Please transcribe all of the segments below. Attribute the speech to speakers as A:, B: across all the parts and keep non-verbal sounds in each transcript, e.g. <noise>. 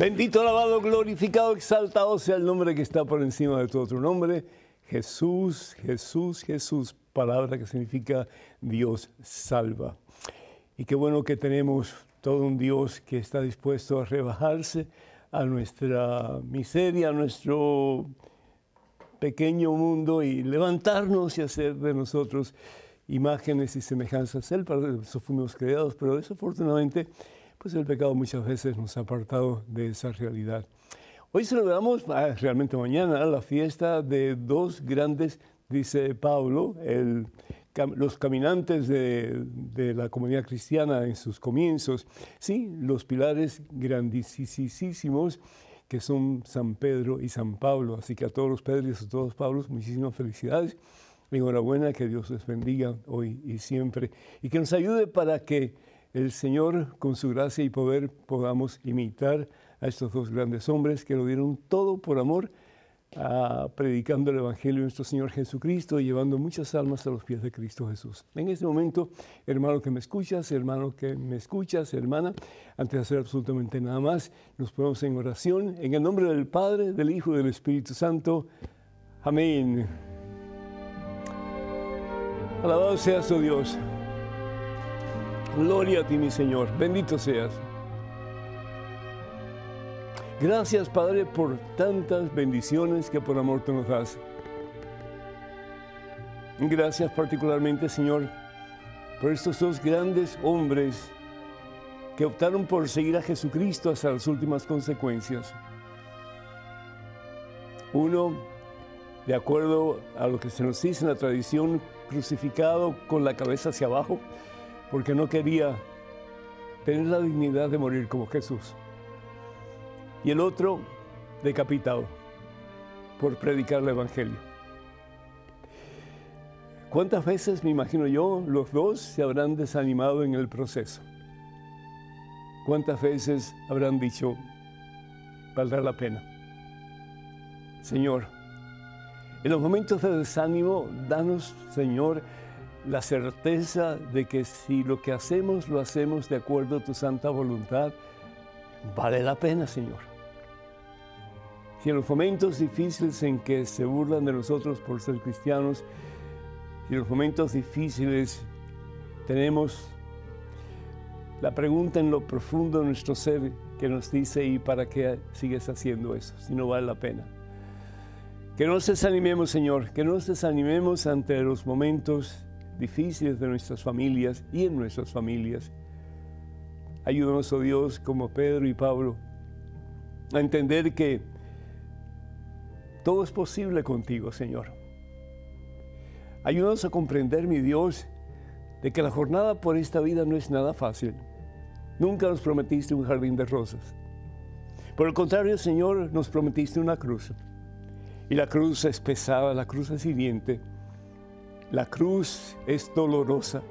A: Bendito, alabado, glorificado, exaltado sea el nombre que está por encima de todo otro nombre. Jesús, Jesús, Jesús, palabra que significa Dios salva. Y qué bueno que tenemos todo un Dios que está dispuesto a rebajarse a nuestra miseria, a nuestro pequeño mundo y levantarnos y hacer de nosotros imágenes y semejanzas. Él, para eso fuimos creados, pero desafortunadamente pues el pecado muchas veces nos ha apartado de esa realidad. Hoy celebramos, ah, realmente mañana, la fiesta de dos grandes, dice Pablo, los caminantes de, de, la comunidad cristiana en sus comienzos, sí, los pilares grandísimos que son San Pedro y San Pablo. Así que a todos los Pedros y a todos los Pablos, muchísimas felicidades. Enhorabuena, que Dios les bendiga hoy y siempre y que nos ayude para que el Señor, con su gracia y poder, podamos imitar a estos dos grandes hombres que lo dieron todo por amor, predicando el Evangelio de nuestro Señor Jesucristo y llevando muchas almas a los pies de Cristo Jesús. En este momento, hermano que me escuchas, hermano que me escuchas, hermana, antes de hacer absolutamente nada más, nos ponemos en oración en el nombre del Padre, del Hijo y del Espíritu Santo. Amén. Alabado seas, oh Dios. Gloria a ti, mi Señor. Bendito seas. Gracias, Padre, por tantas bendiciones que por amor tú nos das. Gracias particularmente, Señor, por estos dos grandes hombres que optaron por seguir a Jesucristo hasta las últimas consecuencias. Uno, de acuerdo a lo que se nos dice en la tradición, crucificado con la cabeza hacia abajo, porque no quería tener la dignidad de morir como Jesús. Y el otro decapitado por predicar el Evangelio. ¿Cuántas veces, me imagino yo, los dos se habrán desanimado en el proceso? ¿Cuántas veces habrán dicho, valdrá la pena? Señor, en los momentos de desánimo, danos, Señor, la certeza de que si lo que hacemos lo hacemos de acuerdo a tu santa voluntad, vale la pena, Señor. Si en los momentos difíciles en que se burlan de nosotros por ser cristianos, si en los momentos difíciles tenemos la pregunta en lo profundo de nuestro ser que nos dice, ¿y para qué sigues haciendo eso si no vale la pena? Que no nos desanimemos, Señor, que no nos desanimemos ante los momentos difíciles de nuestras familias y en nuestras familias. Ayúdanos, oh Dios, como Pedro y Pablo, a entender que todo es posible contigo, Señor. Ayúdanos a comprender, mi Dios, de que la jornada por esta vida no es nada fácil. Nunca nos prometiste un jardín de rosas. Por el contrario, Señor, nos prometiste una cruz. Y la cruz es pesada, la cruz es hiriente. La cruz es dolorosa.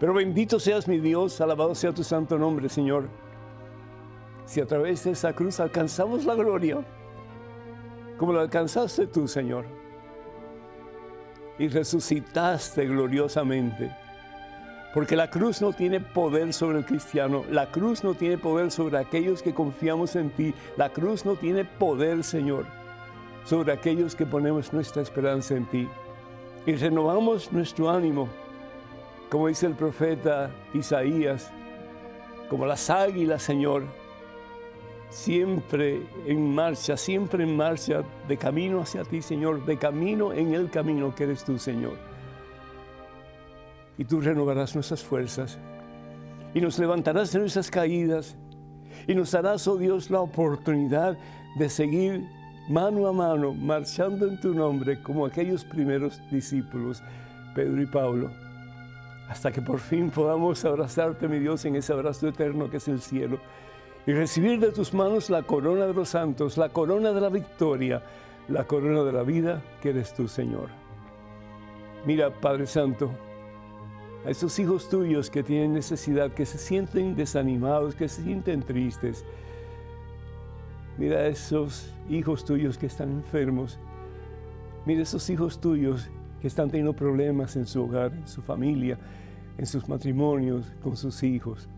A: Pero bendito seas mi Dios, alabado sea tu santo nombre, Señor. Si a través de esa cruz alcanzamos la gloria, como la alcanzaste tú, Señor, y resucitaste gloriosamente. Porque la cruz no tiene poder sobre el cristiano, la cruz no tiene poder sobre aquellos que confiamos en ti, la cruz no tiene poder, Señor, sobre aquellos que ponemos nuestra esperanza en ti y renovamos nuestro ánimo, como dice el profeta Isaías, como las águilas, Señor, siempre en marcha, siempre en marcha, de camino hacia ti, Señor, de camino en el camino que eres tú, Señor. Y tú renovarás nuestras fuerzas y nos levantarás de nuestras caídas y nos darás, oh Dios, la oportunidad de seguir mano a mano, marchando en tu nombre como aquellos primeros discípulos, Pedro y Pablo, hasta que por fin podamos abrazarte, mi Dios, en ese abrazo eterno que es el cielo, y recibir de tus manos la corona de los santos, la corona de la victoria, la corona de la vida que eres tú, Señor. Mira, Padre Santo, a esos hijos tuyos que tienen necesidad, que se sienten desanimados, que se sienten tristes, Mira a esos hijos tuyos que están enfermos. Mira a esos hijos tuyos que están teniendo problemas en su hogar, en su familia, en sus matrimonios, con sus hijos.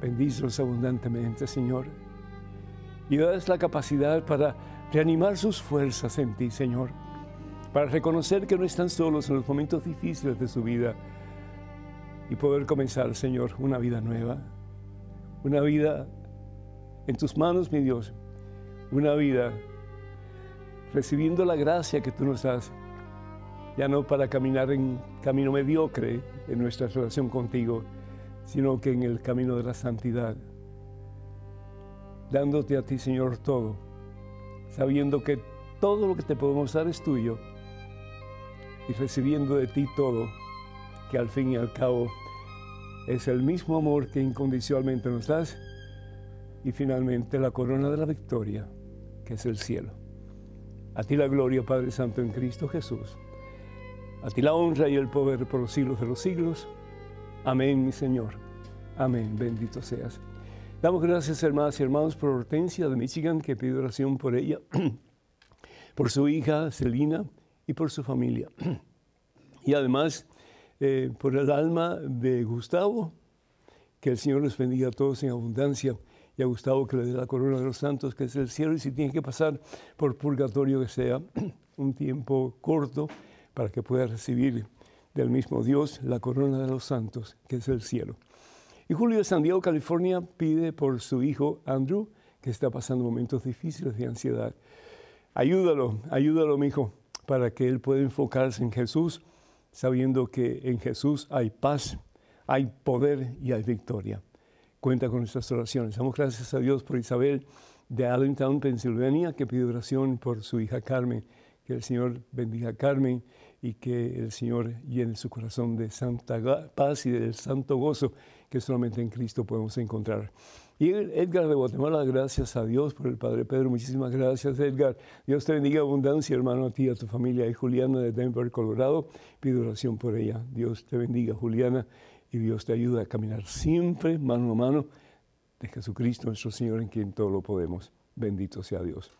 A: Bendícelos abundantemente, Señor. y das la capacidad para reanimar sus fuerzas en ti, Señor, para reconocer que no están solos en los momentos difíciles de su vida y poder comenzar, Señor, una vida nueva, una vida en tus manos, mi Dios, una vida recibiendo la gracia que tú nos das, ya no para caminar en camino mediocre en nuestra relación contigo, sino que en el camino de la santidad, dándote a ti, Señor, todo, sabiendo que todo lo que te podemos dar es tuyo y recibiendo de ti todo, que al fin y al cabo es el mismo amor que incondicionalmente nos das y finalmente la corona de la victoria, que es el cielo. A ti la gloria, Padre Santo, en Cristo Jesús. A ti la honra y el poder por los siglos de los siglos. Amén, mi Señor. Amén. Bendito seas. Damos gracias, hermanas y hermanos, por Hortensia de Michigan, que pide oración por ella, <clears throat> por su hija Celina y por su familia. <clears throat> Y además, eh, por el alma de Gustavo, que el Señor les bendiga a todos en abundancia y a Gustavo que le dé la corona de los santos, que es el cielo, y si tiene que pasar por purgatorio, que sea <clears throat> un tiempo corto para que pueda recibir del mismo Dios la corona de los santos, que es el cielo. Y Julio de San Diego, California, pide por su hijo Andrew, que está pasando momentos difíciles de ansiedad. Ayúdalo, ayúdalo, mi hijo, para que él pueda enfocarse en Jesús, sabiendo que en Jesús hay paz, hay poder y hay victoria cuenta con nuestras oraciones. Damos gracias a Dios por Isabel de Allentown, Pensilvania, que pide oración por su hija Carmen. Que el Señor bendiga a Carmen y que el Señor llene su corazón de santa paz y del santo gozo que solamente en Cristo podemos encontrar. Y Edgar de Guatemala, gracias a Dios por el Padre Pedro. Muchísimas gracias, Edgar. Dios te bendiga abundancia, hermano, a ti, a tu familia. Y Juliana de Denver, Colorado, pido oración por ella. Dios te bendiga, Juliana y Dios te ayuda a caminar siempre mano a mano de Jesucristo nuestro Señor en quien todo lo podemos. Bendito sea Dios.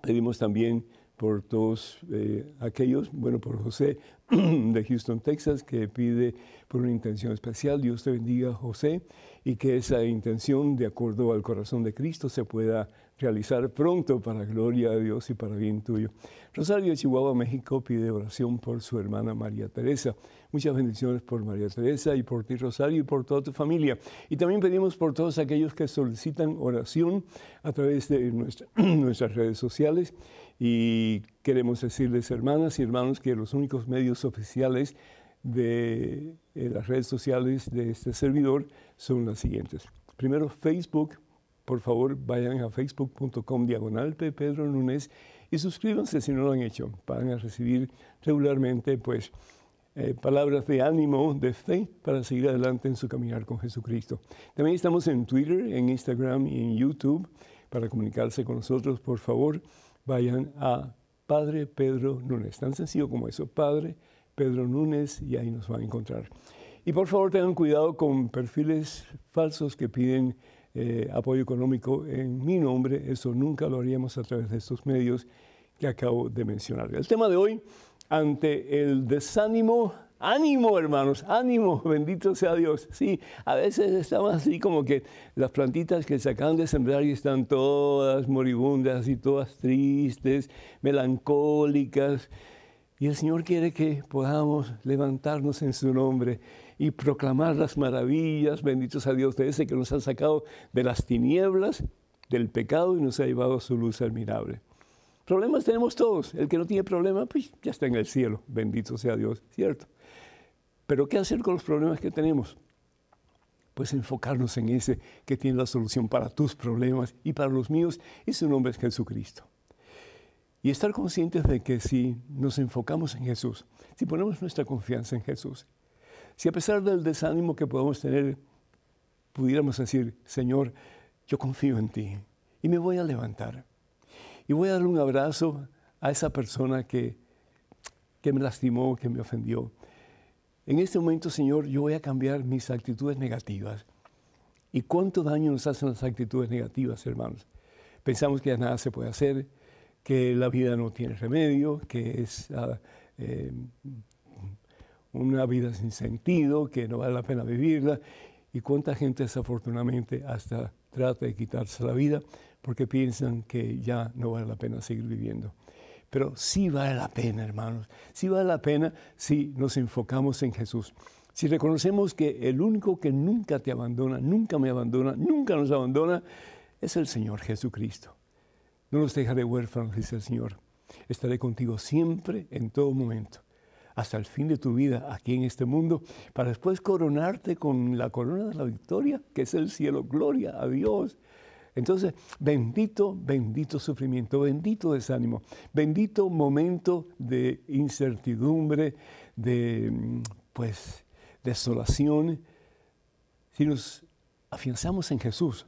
A: Pedimos también por todos eh, aquellos, bueno, por José <clears throat> de Houston, Texas, que pide por una intención especial. Dios te bendiga, José, y que esa intención, de acuerdo al corazón de Cristo, se pueda realizar pronto para gloria de Dios y para bien tuyo. Rosario de Chihuahua, México, pide oración por su hermana María Teresa. Muchas bendiciones por María Teresa y por ti, Rosario, y por toda tu familia. Y también pedimos por todos aquellos que solicitan oración a través de <clears throat> nuestras redes sociales. Y queremos decirles, hermanas y hermanos, que los únicos medios oficiales de eh, las redes sociales de este servidor son las siguientes. Primero, Facebook. Por favor, vayan a facebook.com diagonal Pedro Núñez y suscríbanse si no lo han hecho. Van a recibir regularmente, pues, eh, palabras de ánimo, de fe, para seguir adelante en su caminar con Jesucristo. También estamos en Twitter, en Instagram y en YouTube. Para comunicarse con nosotros, por favor, vayan a Padre Pedro Núñez. Tan sencillo como eso, Padre Pedro Núñez, y ahí nos van a encontrar. Y por favor tengan cuidado con perfiles falsos que piden eh, apoyo económico en mi nombre. Eso nunca lo haríamos a través de estos medios que acabo de mencionar. El tema de hoy, ante el desánimo, ánimo hermanos, ánimo, <laughs> bendito sea Dios. Sí, a veces estamos así como que las plantitas que se acaban de sembrar y están todas moribundas y todas tristes, melancólicas. Y el Señor quiere que podamos levantarnos en su nombre y proclamar las maravillas, benditos a Dios, de ese que nos ha sacado de las tinieblas, del pecado y nos ha llevado a su luz admirable. Problemas tenemos todos. El que no tiene problema, pues ya está en el cielo. Bendito sea Dios, ¿cierto? Pero ¿qué hacer con los problemas que tenemos? Pues enfocarnos en ese que tiene la solución para tus problemas y para los míos, y su nombre es Jesucristo. Y estar conscientes de que si nos enfocamos en Jesús, si ponemos nuestra confianza en Jesús, si a pesar del desánimo que podamos tener, pudiéramos decir, Señor, yo confío en ti y me voy a levantar y voy a darle un abrazo a esa persona que, que me lastimó, que me ofendió. En este momento, Señor, yo voy a cambiar mis actitudes negativas. ¿Y cuánto daño nos hacen las actitudes negativas, hermanos? Pensamos que ya nada se puede hacer, que la vida no tiene remedio, que es eh, una vida sin sentido, que no vale la pena vivirla. Y cuánta gente desafortunadamente hasta trata de quitarse la vida porque piensan que ya no vale la pena seguir viviendo. Pero sí vale la pena, hermanos, sí vale la pena si nos enfocamos en Jesús. Si reconocemos que el único que nunca te abandona, nunca me abandona, nunca nos abandona, es el Señor Jesucristo. No nos dejaré huérfanos, dice el Señor. Estaré contigo siempre, en todo momento, hasta el fin de tu vida aquí en este mundo, para después coronarte con la corona de la victoria, que es el cielo. Gloria a Dios. Entonces, bendito, bendito sufrimiento, bendito desánimo, bendito momento de incertidumbre, de, pues, desolación. Si nos afianzamos en Jesús,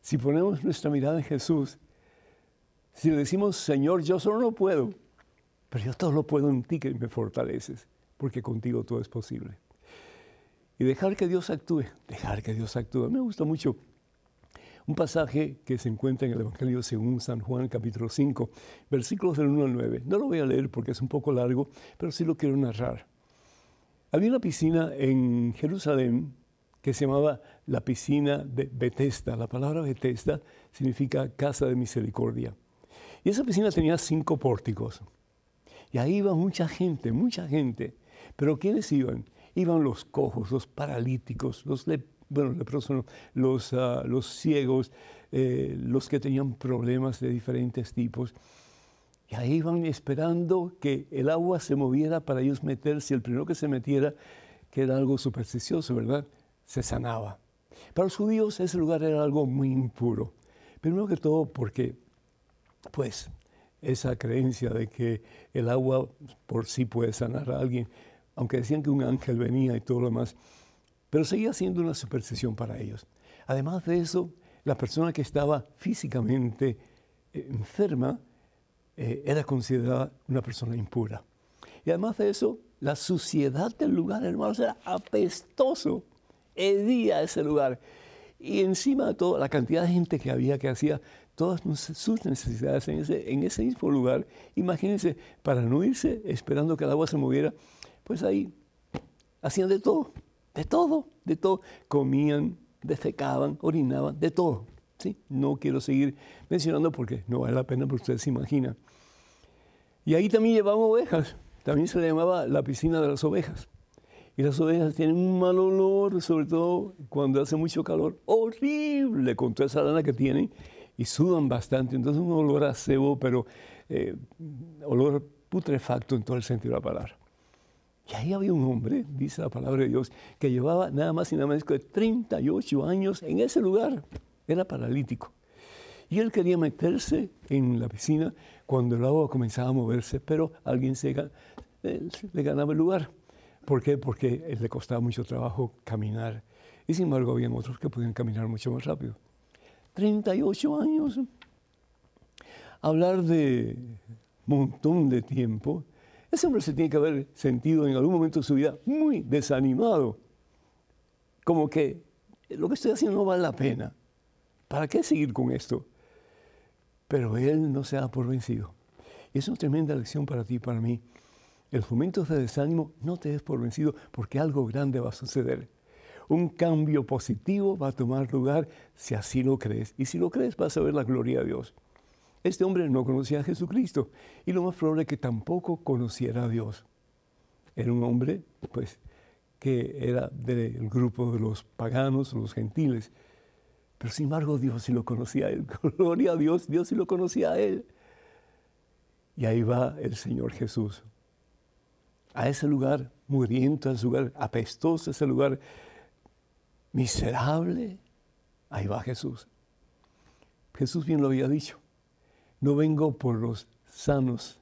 A: si ponemos nuestra mirada en Jesús, si le decimos, Señor, yo solo no puedo, pero yo todo lo puedo en ti que me fortaleces, porque contigo todo es posible. Y dejar que Dios actúe, dejar que Dios actúe. Me gusta mucho un pasaje que se encuentra en el Evangelio según San Juan, capítulo 5, versículos del 1 al 9. No lo voy a leer porque es un poco largo, pero sí lo quiero narrar. Había una piscina en Jerusalén que se llamaba la piscina de Bethesda. La palabra Bethesda significa casa de misericordia. Y esa piscina tenía cinco pórticos. Y ahí iba mucha gente, mucha gente. Pero ¿quiénes iban? Iban los cojos, los paralíticos, los, bueno, los, ah, los ciegos, eh, los que tenían problemas de diferentes tipos. Y ahí iban esperando que el agua se moviera para ellos meterse. El primero que se metiera, que era algo supersticioso, ¿verdad? Se sanaba. Para los judíos ese lugar era algo muy impuro. Primero que todo porque pues esa creencia de que el agua por sí puede sanar a alguien, aunque decían que un ángel venía y todo lo demás, pero seguía siendo una superstición para ellos. Además de eso, la persona que estaba físicamente eh, enferma eh, era considerada una persona impura. Y además de eso, la suciedad del lugar, hermanos, era apestoso. Hedía ese lugar. Y encima de todo, la cantidad de gente que había que hacía todas sus necesidades en ese, en ese mismo lugar. Imagínense, para no irse esperando que el agua se moviera, pues ahí hacían de todo, de todo, de todo. Comían, defecaban, orinaban, de todo. ¿sí? No quiero seguir mencionando porque no vale la pena, pero ustedes se imaginan. Y ahí también llevaban ovejas, también se le llamaba la piscina de las ovejas. Y las ovejas tienen un mal olor, sobre todo cuando hace mucho calor, horrible con toda esa lana que tienen y sudan bastante, entonces un olor a cebo, pero eh, olor putrefacto en todo el sentido de la palabra. Y ahí había un hombre, dice la palabra de Dios, que llevaba nada más y nada menos que 38 años en ese lugar. Era paralítico. Y él quería meterse en la piscina cuando el agua comenzaba a moverse, pero alguien se, eh, le ganaba el lugar. ¿Por qué? Porque le costaba mucho trabajo caminar. Y sin embargo, había otros que podían caminar mucho más rápido. 38 años. Hablar de montón de tiempo. Ese hombre se tiene que haber sentido en algún momento de su vida muy desanimado. Como que lo que estoy haciendo no vale la pena. ¿Para qué seguir con esto? Pero él no se da por vencido. Y es una tremenda lección para ti y para mí. En los momentos de desánimo no te des por vencido porque algo grande va a suceder un cambio positivo va a tomar lugar si así lo crees. Y si lo crees, vas a ver la gloria de Dios. Este hombre no conocía a Jesucristo y lo más probable es que tampoco conociera a Dios. Era un hombre, pues, que era del grupo de los paganos, los gentiles. Pero sin embargo, Dios sí lo conocía a él. <laughs> Gloria a Dios, Dios sí lo conocía a él. Y ahí va el Señor Jesús. A ese lugar muriendo, a ese lugar apestoso, a ese lugar miserable, ahí va Jesús. Jesús bien lo había dicho, no vengo por los sanos,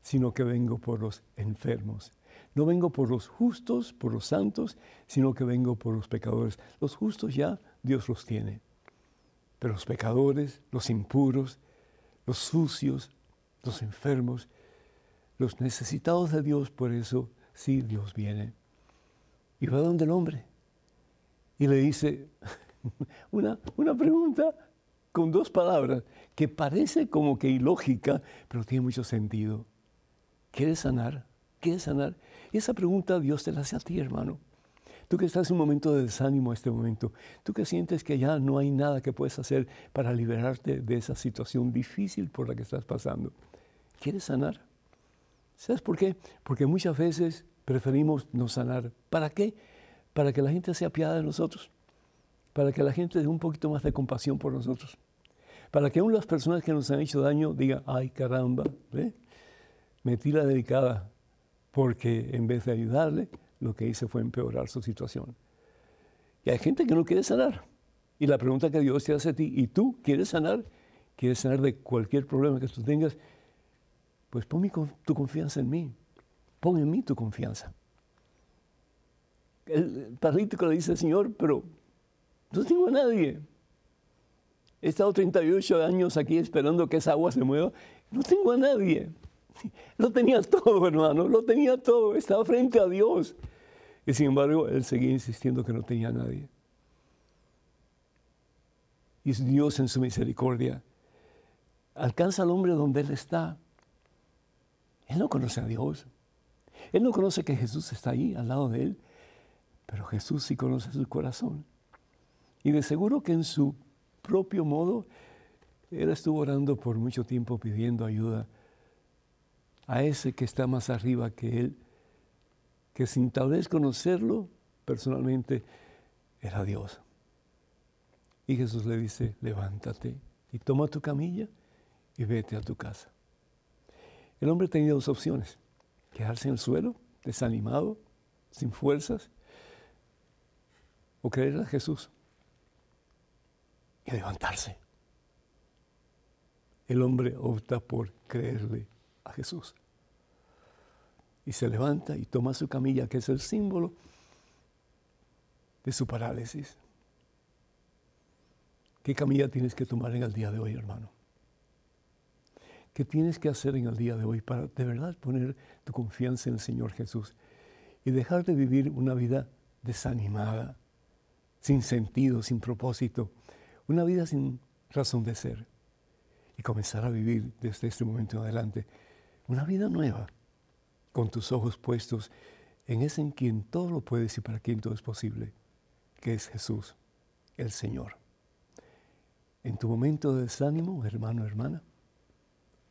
A: sino que vengo por los enfermos. No vengo por los justos, por los santos, sino que vengo por los pecadores. Los justos ya Dios los tiene, pero los pecadores, los impuros, los sucios, los enfermos, los necesitados de Dios, por eso sí Dios viene. Y va donde el hombre, y le dice <laughs> una, una pregunta con dos palabras que parece como que ilógica, pero tiene mucho sentido. ¿Quieres sanar? ¿Quieres sanar? Y esa pregunta Dios te la hace a ti, hermano. Tú que estás en un momento de desánimo este momento, tú que sientes que ya no hay nada que puedes hacer para liberarte de esa situación difícil por la que estás pasando. ¿Quieres sanar? ¿Sabes por qué? Porque muchas veces preferimos no sanar. ¿Para qué? Para que la gente se apiade de nosotros, para que la gente dé un poquito más de compasión por nosotros, para que aún las personas que nos han hecho daño digan, ay caramba, metí la delicada, porque en vez de ayudarle, lo que hice fue empeorar su situación. Y hay gente que no quiere sanar. Y la pregunta que Dios te hace a ti, ¿y tú quieres sanar? ¿Quieres sanar de cualquier problema que tú tengas? Pues pon tu confianza en mí. Pon en mí tu confianza. El paralítico le dice, Señor, pero no tengo a nadie. He estado 38 años aquí esperando que esa agua se mueva. No tengo a nadie. Lo tenía todo, hermano, lo tenía todo, estaba frente a Dios. Y sin embargo, él seguía insistiendo que no tenía a nadie. Y Dios en su misericordia alcanza al hombre donde él está. Él no conoce a Dios. Él no conoce que Jesús está ahí al lado de él. Pero Jesús sí conoce su corazón. Y de seguro que en su propio modo, él estuvo orando por mucho tiempo pidiendo ayuda a ese que está más arriba que él, que sin tal vez conocerlo personalmente, era Dios. Y Jesús le dice, levántate y toma tu camilla y vete a tu casa. El hombre tenía dos opciones, quedarse en el suelo, desanimado, sin fuerzas, o creer a Jesús y levantarse. El hombre opta por creerle a Jesús. Y se levanta y toma su camilla, que es el símbolo de su parálisis. ¿Qué camilla tienes que tomar en el día de hoy, hermano? ¿Qué tienes que hacer en el día de hoy para de verdad poner tu confianza en el Señor Jesús y dejar de vivir una vida desanimada, sin sentido, sin propósito, una vida sin razón de ser y comenzar a vivir desde este momento en adelante una vida nueva, con tus ojos puestos en ese en quien todo lo puedes y para quien todo es posible, que es Jesús, el Señor. En tu momento de desánimo, hermano, hermana,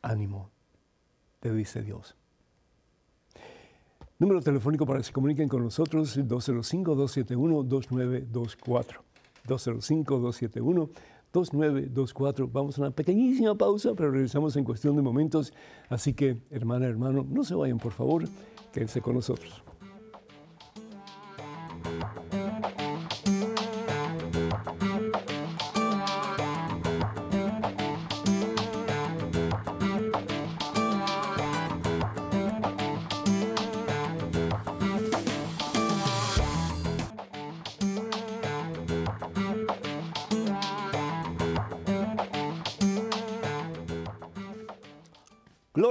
A: ánimo, te dice Dios. Número telefónico para que se comuniquen con nosotros, 205-271-2924. 205-271-2924. 2924. Vamos a una pequeñísima pausa, pero regresamos en cuestión de momentos. Así que, hermana, hermano, no se vayan, por favor, quédense con nosotros.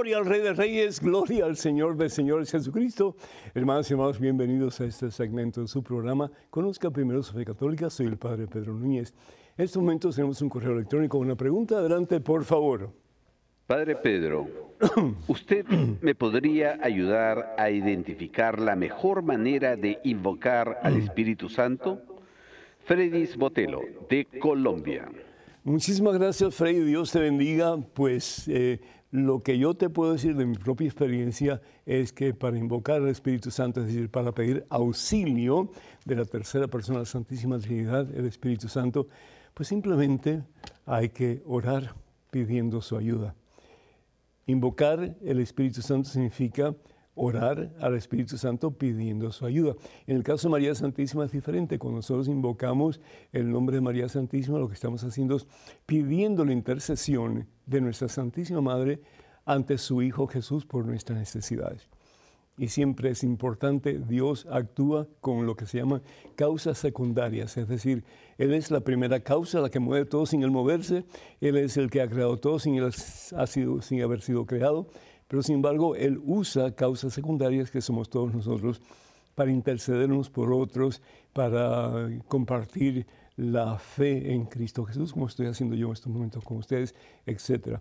A: Gloria al Rey de Reyes, gloria al Señor de Señores Jesucristo. Hermanos y hermanos, bienvenidos a este segmento de su programa. Conozca primero su fe católica, soy el Padre Pedro Núñez. En estos momentos tenemos un correo electrónico, una pregunta. Adelante, por favor.
B: Padre Pedro, <clears throat> ¿usted me podría ayudar a identificar la mejor manera de invocar al Espíritu Santo? Fredis Botelo, de Colombia.
A: Muchísimas gracias, Freddy. Dios te bendiga. Pues eh, lo que yo te puedo decir de mi propia experiencia es que para invocar al Espíritu Santo, es decir, para pedir auxilio de la tercera persona de la Santísima Trinidad, el Espíritu Santo, pues simplemente hay que orar pidiendo su ayuda. Invocar el Espíritu Santo significa orar al Espíritu Santo pidiendo su ayuda. En el caso de María Santísima es diferente. Cuando nosotros invocamos el nombre de María Santísima, lo que estamos haciendo es pidiendo la intercesión de nuestra Santísima Madre ante su Hijo Jesús por nuestras necesidades. Y siempre es importante, Dios actúa con lo que se llama causas secundarias, es decir, Él es la primera causa, la que mueve todo sin Él moverse, Él es el que ha creado todo sin, él ha sido, sin haber sido creado, pero sin embargo, Él usa causas secundarias que somos todos nosotros para intercedernos por otros, para compartir la fe en Cristo Jesús, como estoy haciendo yo en estos momentos con ustedes, etc.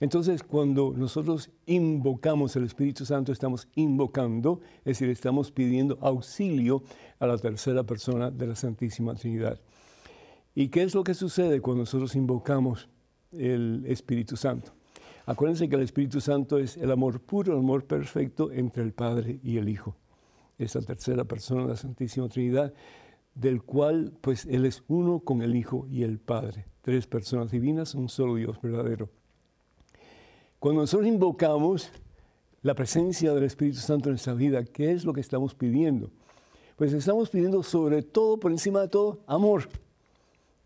A: Entonces, cuando nosotros invocamos el Espíritu Santo, estamos invocando, es decir, estamos pidiendo auxilio a la tercera persona de la Santísima Trinidad. ¿Y qué es lo que sucede cuando nosotros invocamos el Espíritu Santo? Acuérdense que el Espíritu Santo es el amor puro, el amor perfecto entre el Padre y el Hijo. Es la tercera persona de la Santísima Trinidad, del cual pues Él es uno con el Hijo y el Padre. Tres personas divinas, un solo Dios verdadero. Cuando nosotros invocamos la presencia del Espíritu Santo en nuestra vida, ¿qué es lo que estamos pidiendo? Pues estamos pidiendo sobre todo, por encima de todo, amor.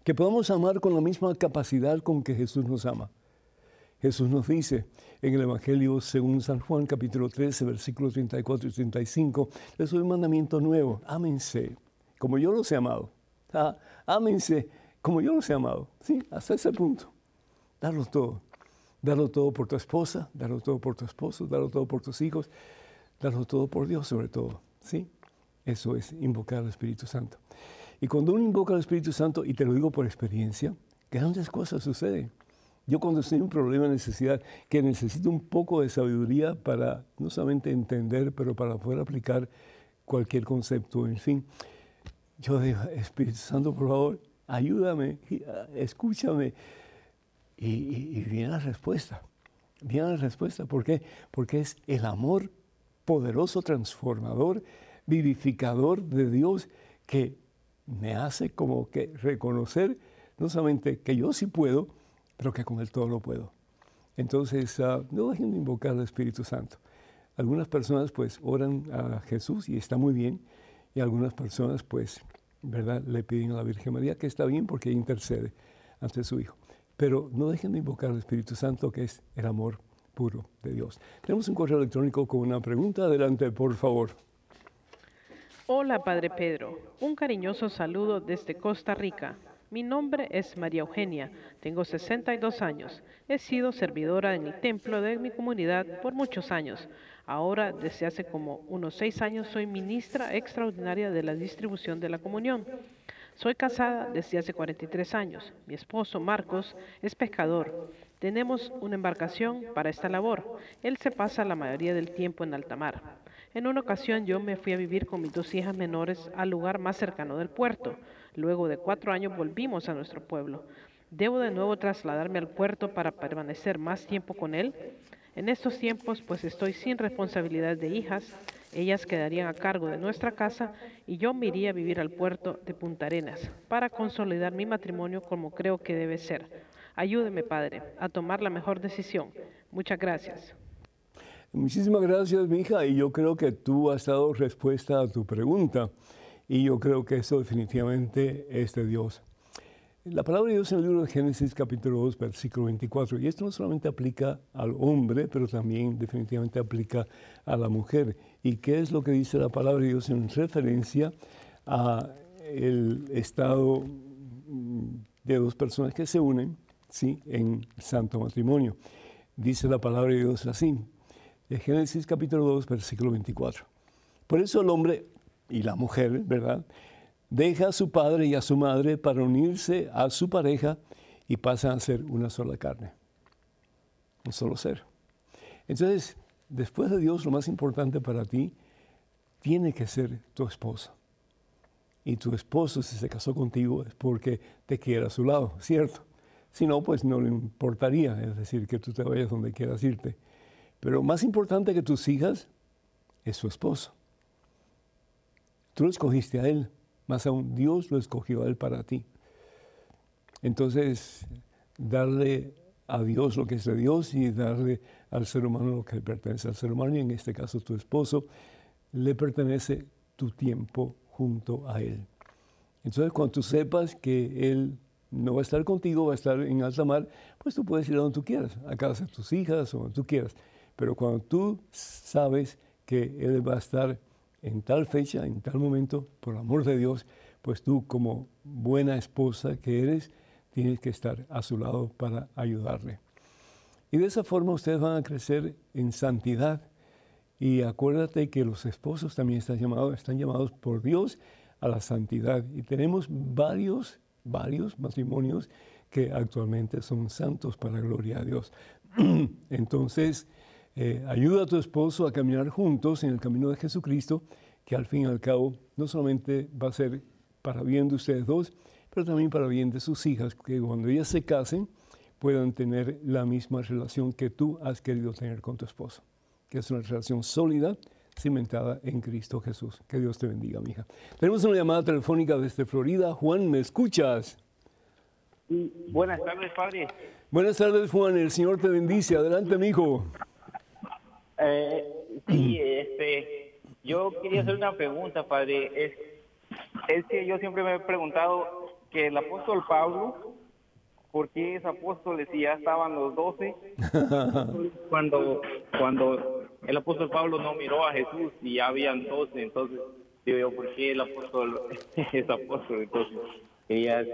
A: Que podamos amar con la misma capacidad con que Jesús nos ama. Jesús nos dice en el Evangelio según San Juan capítulo 13, versículos 34 y 35, les doy un mandamiento nuevo, ámense como yo los he amado. Ah, ámense como yo los he amado. Sí, hasta ese punto. Darlo todo. Darlo todo por tu esposa, darlo todo por tu esposo, darlo todo por tus hijos, darlo todo por Dios sobre todo. ¿sí? Eso es invocar al Espíritu Santo. Y cuando uno invoca al Espíritu Santo, y te lo digo por experiencia, grandes cosas suceden. Yo cuando estoy en un problema de necesidad, que necesito un poco de sabiduría para no solamente entender, pero para poder aplicar cualquier concepto, en fin, yo digo, Espíritu Santo, por favor, ayúdame, escúchame, y, viene la respuesta. Viene la respuesta. ¿Por qué? Porque es el amor poderoso, transformador, vivificador de Dios que me hace como que reconocer no solamente que yo sí puedo, pero que con Él todo lo puedo. Entonces, ah, no dejen de invocar al Espíritu Santo. Algunas personas pues oran a Jesús y está muy bien, y algunas personas pues, ¿verdad?, le piden a la Virgen María, que está bien porque intercede ante su Hijo. Pero no dejen de invocar al Espíritu Santo, que es el amor puro de Dios. Tenemos un correo electrónico con una pregunta. Adelante, por favor.
C: Hola, Padre Pedro. Un cariñoso saludo desde Costa Rica. Mi nombre es María Eugenia, tengo 62 años. He sido servidora en el templo de mi comunidad por muchos años. Ahora, desde hace como unos seis años, soy ministra extraordinaria de la distribución de la comunión. Soy casada desde hace 43 años. Mi esposo, Marcos, es pescador. Tenemos una embarcación para esta labor. Él se pasa la mayoría del tiempo en alta mar. En una ocasión yo me fui a vivir con mis dos hijas menores al lugar más cercano del puerto. Luego de cuatro años volvimos a nuestro pueblo. ¿Debo de nuevo trasladarme al puerto para permanecer más tiempo con él? En estos tiempos pues estoy sin responsabilidad de hijas, ellas quedarían a cargo de nuestra casa y yo me iría a vivir al puerto de Punta Arenas para consolidar mi matrimonio como creo que debe ser. Ayúdeme, Padre, a tomar la mejor decisión. Muchas gracias.
A: Muchísimas gracias, mi hija, y yo creo que tú has dado respuesta a tu pregunta, y yo creo que eso definitivamente es de Dios. La palabra de Dios en el libro de Génesis capítulo 2, versículo 24, y esto no solamente aplica al hombre, pero también definitivamente aplica a la mujer. ¿Y qué es lo que dice la palabra de Dios en referencia a el estado de dos personas que se unen ¿sí? en santo matrimonio? Dice la palabra de Dios así, en Génesis capítulo 2, versículo 24. Por eso el hombre y la mujer, ¿verdad? deja a su padre y a su madre para unirse a su pareja y pasan a ser una sola carne, un solo ser. Entonces, después de Dios, lo más importante para ti tiene que ser tu esposa. Y tu esposo, si se casó contigo, es porque te quiere a su lado, ¿cierto? Si no, pues no le importaría, es decir, que tú te vayas donde quieras irte. Pero más importante que tus hijas es su esposo. Tú lo escogiste a él más aún Dios lo escogió a él para ti. Entonces, darle a Dios lo que es de Dios y darle al ser humano lo que pertenece al ser humano, y en este caso tu esposo, le pertenece tu tiempo junto a él. Entonces, cuando tú sepas que él no va a estar contigo, va a estar en alta mar, pues tú puedes ir a donde tú quieras, a casa de tus hijas o donde tú quieras. Pero cuando tú sabes que él va a estar en tal fecha, en tal momento, por amor de Dios, pues tú como buena esposa que eres, tienes que estar a su lado para ayudarle. Y de esa forma ustedes van a crecer en santidad. Y acuérdate que los esposos también están llamados, están llamados por Dios a la santidad. Y tenemos varios, varios matrimonios que actualmente son santos para gloria a Dios. <clears throat> Entonces, eh, ayuda a tu esposo a caminar juntos en el camino de Jesucristo, que al fin y al cabo no solamente va a ser para bien de ustedes dos, pero también para bien de sus hijas, que cuando ellas se casen puedan tener la misma relación que tú has querido tener con tu esposo, que es una relación sólida, cimentada en Cristo Jesús. Que Dios te bendiga, mija. Tenemos una llamada telefónica desde Florida. Juan, ¿me escuchas?
D: buenas tardes, padre.
A: Buenas tardes, Juan. El Señor te bendice. Adelante, mijo.
D: Eh, sí, <clears throat> este, yo quería hacer una pregunta, padre. Es, es que yo siempre me he preguntado que el apóstol Pablo, ¿por qué es apóstol si ya estaban los doce? <laughs> cuando, cuando el apóstol Pablo no miró a Jesús y ya habían doce, entonces digo yo, ¿por qué el apóstol <laughs> es apóstol? Entonces quería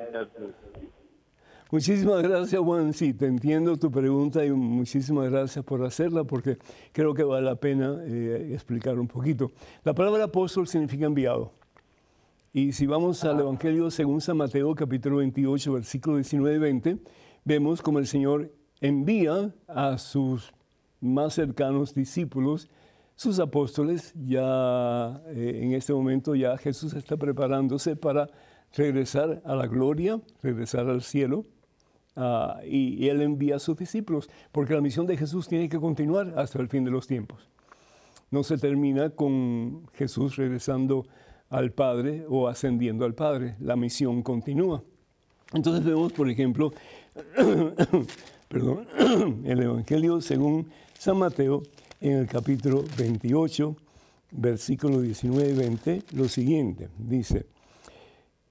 A: Muchísimas gracias, Juan. Sí, te entiendo tu pregunta y muchísimas gracias por hacerla porque creo que vale la pena eh, explicar un poquito. La palabra apóstol significa enviado. Y si vamos al Evangelio según San Mateo, capítulo 28, versículo 19 y 20, vemos como el Señor envía a sus más cercanos discípulos, sus apóstoles, ya eh, en este momento ya Jesús está preparándose para regresar a la gloria, regresar al cielo, ah, y, Él envía a sus discípulos, porque la misión de Jesús tiene que continuar hasta el fin de los tiempos. No se termina con Jesús regresando al Padre o ascendiendo al Padre. La misión continúa. Entonces vemos, por ejemplo, <coughs> <coughs> el Evangelio según San Mateo en el capítulo 28, versículo 19 y 20, lo siguiente. Dice,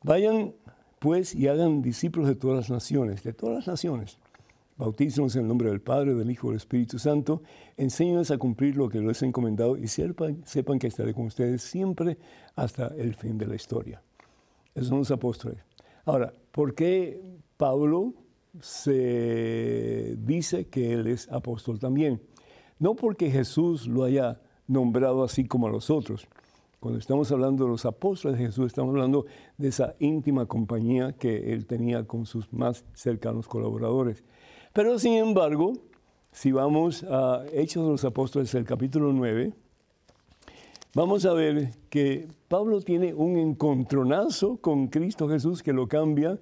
A: vayan pues y hagan discípulos de todas las naciones, de todas las naciones Bautícenlos en el nombre del Padre, del Hijo y del Espíritu Santo. Enséñenles a cumplir lo que les he encomendado y sepan, sepan que estaré con ustedes siempre hasta el fin de la historia. Esos son los apóstoles. Ahora, ¿por qué Pablo se dice que él es apóstol también? No porque Jesús lo haya nombrado así como a los otros. Cuando estamos hablando de los apóstoles de Jesús, estamos hablando de esa íntima compañía que él tenía con sus más cercanos colaboradores. Pero sin embargo, si vamos a Hechos de los Apóstoles, el capítulo 9, vamos a ver que Pablo tiene un encontronazo con Cristo Jesús que lo cambia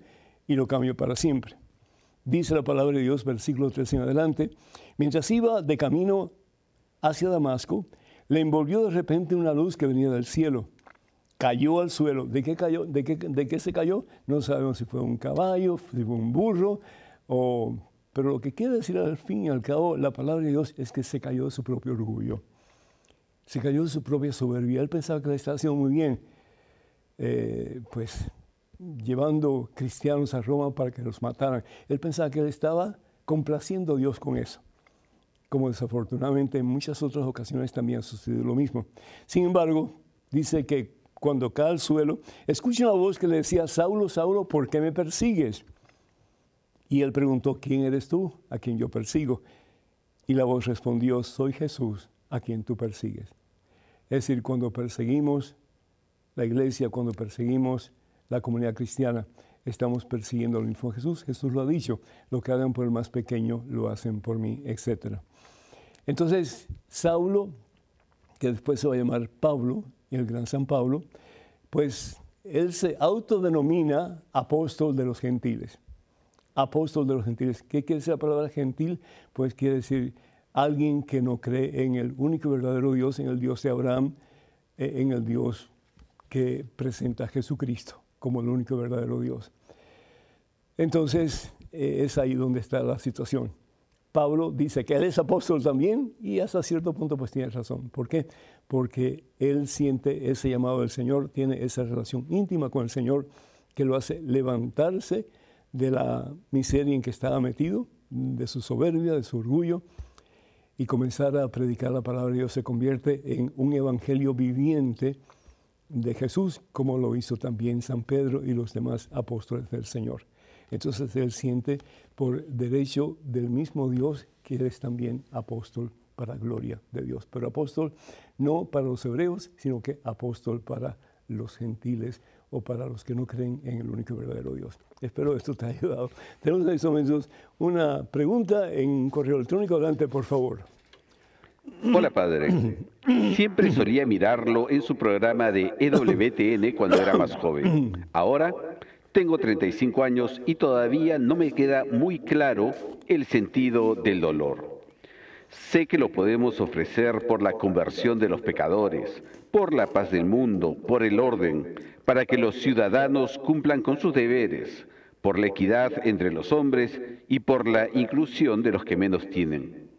A: y lo cambia para siempre. Dice la palabra de Dios, versículo 3 en adelante, mientras iba de camino hacia Damasco, le envolvió de repente una luz que venía del cielo. Cayó al suelo. ¿De qué cayó? ¿De qué, se cayó? No sabemos si fue un caballo, si fue un burro o pero lo que quiere decir al fin y al cabo la palabra de Dios es que se cayó de su propio orgullo. Se cayó de su propia soberbia. Él pensaba que le estaba haciendo muy bien, eh, pues llevando cristianos a Roma para que los mataran. Él pensaba que él estaba complaciendo a Dios con eso. Como desafortunadamente en muchas otras ocasiones también ha sucedido lo mismo. Sin embargo, dice que cuando cae al suelo, escucha una voz que le decía, Saulo, Saulo, ¿por qué me persigues? Y él preguntó, ¿quién eres tú a quien yo persigo? Y la voz respondió, soy Jesús a quien tú persigues. Es decir, cuando perseguimos la iglesia, cuando perseguimos la comunidad cristiana, estamos persiguiendo al mismo Jesús. Jesús lo ha dicho, lo que hagan por el más pequeño, lo hacen por mí, etc. Entonces, Saulo, que después se va a llamar Pablo, el gran San Pablo, pues él se autodenomina apóstol de los gentiles apóstol de los gentiles. ¿Qué quiere decir la palabra gentil? Pues quiere decir alguien que no cree en el único verdadero Dios, en el Dios de Abraham, eh, en el Dios que presenta a Jesucristo como el único verdadero Dios. Entonces, eh, es ahí donde está la situación. Pablo dice que él es apóstol también y hasta cierto punto pues tiene razón. ¿Por qué? Porque él siente ese llamado del Señor, tiene esa relación íntima con el Señor que lo hace levantarse de la miseria en que estaba metido, de su soberbia, de su orgullo, y comenzar a predicar la palabra de Dios se convierte en un evangelio viviente de Jesús, como lo hizo también San Pedro y los demás apóstoles del Señor. Entonces él siente por derecho del mismo Dios que eres también apóstol para gloria de Dios. Pero apóstol no para los hebreos, sino que apóstol para los gentiles o para los que no creen en el único y verdadero Dios. Espero esto te <laughs> haya ayudado. Tenemos en estos momentos una pregunta en correo electrónico. Adelante, por favor.
B: Hola, padre. Siempre solía mirarlo en su programa de EWTN cuando era más joven. Ahora tengo 35 años y todavía no me queda muy claro el sentido del dolor. Sé que lo podemos ofrecer por la conversión de los pecadores, por la paz del mundo, por el orden, para que los ciudadanos cumplan con sus deberes, por la equidad entre los hombres y por la inclusión de los que menos tienen.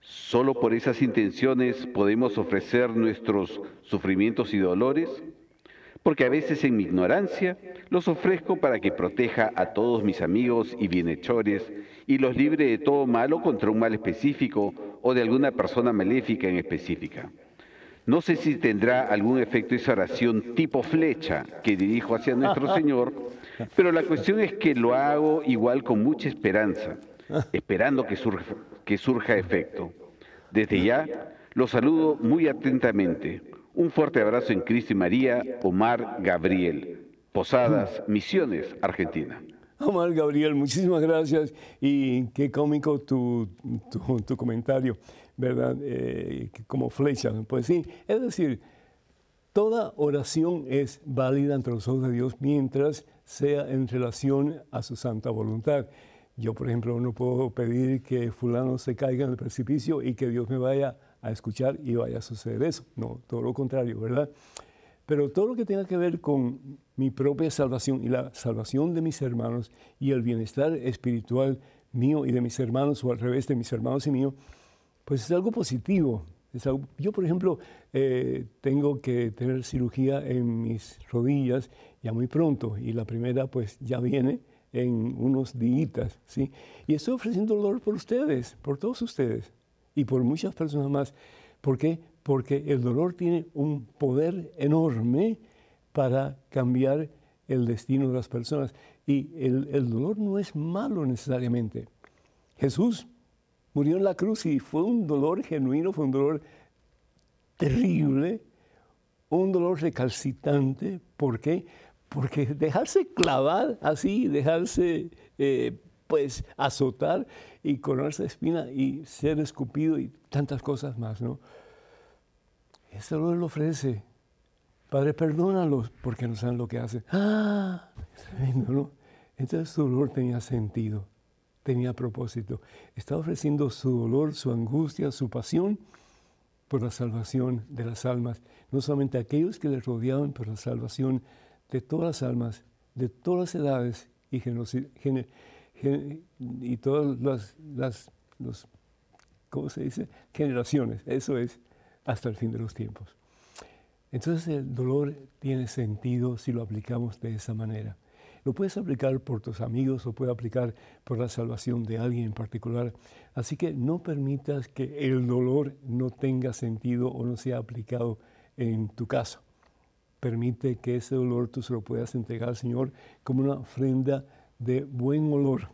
B: ¿Solo por esas intenciones podemos ofrecer nuestros sufrimientos y dolores? Porque a veces en mi ignorancia los ofrezco para que proteja a todos mis amigos y bienhechores y los libre de todo malo contra un mal específico o de alguna persona maléfica en específica. No sé si tendrá algún efecto esa oración tipo flecha que dirijo hacia nuestro Señor, pero la cuestión es que lo hago igual con mucha esperanza, esperando que surja, que surja efecto. Desde ya, lo saludo muy atentamente. Un fuerte abrazo en Cristo y María, Omar Gabriel. Posadas, Misiones, Argentina.
A: Omar Gabriel, muchísimas gracias y qué cómico tu, tu, comentario, ¿verdad? Eh, como flecha. Pues sí, es decir, toda oración es válida entre los ojos de Dios mientras sea en relación a su santa voluntad. Yo, por ejemplo, no puedo pedir que fulano se caiga en el precipicio y que Dios me vaya a escuchar y vaya a suceder eso. No, todo lo contrario, ¿verdad? Pero todo lo que tenga que ver con mi propia salvación y la salvación de mis hermanos y el bienestar espiritual mío y de mis hermanos, o al revés de mis hermanos y mío, pues es algo positivo. yo, por ejemplo, eh, tengo que tener cirugía en mis rodillas ya muy pronto y la primera pues ya viene en unos días, ¿sí? Y estoy ofreciendo dolor por ustedes, por todos ustedes y por muchas personas más. ¿Por qué? porque el dolor tiene un poder enorme para cambiar el destino de las personas. Y el, dolor no es malo necesariamente. Jesús murió en la cruz y fue un dolor genuino, fue un dolor terrible, un dolor recalcitrante. ¿Por qué? Porque dejarse clavar así, dejarse eh, pues azotar y coronarse de espina y ser escupido y tantas cosas más, ¿no? Dolor lo ofrece. Padre, perdónalos porque no saben lo que hacen. ¡Ah! Tremendo, ¿no? Entonces su dolor tenía sentido, tenía propósito. Estaba ofreciendo su dolor, su angustia, su pasión por la salvación de las almas. No solamente aquellos que le rodeaban, pero la salvación de todas las almas, de todas las edades y, y todas las, las los, ¿cómo se dice? generaciones. Eso es hasta el fin de los tiempos. Entonces el dolor tiene sentido si lo aplicamos de esa manera. Lo puedes aplicar por tus amigos o puedes aplicar por la salvación de alguien en particular. Así que no permitas que el dolor no tenga sentido o no sea aplicado en tu caso. Permite que ese dolor tú se lo puedas entregar al Señor como una ofrenda de buen olor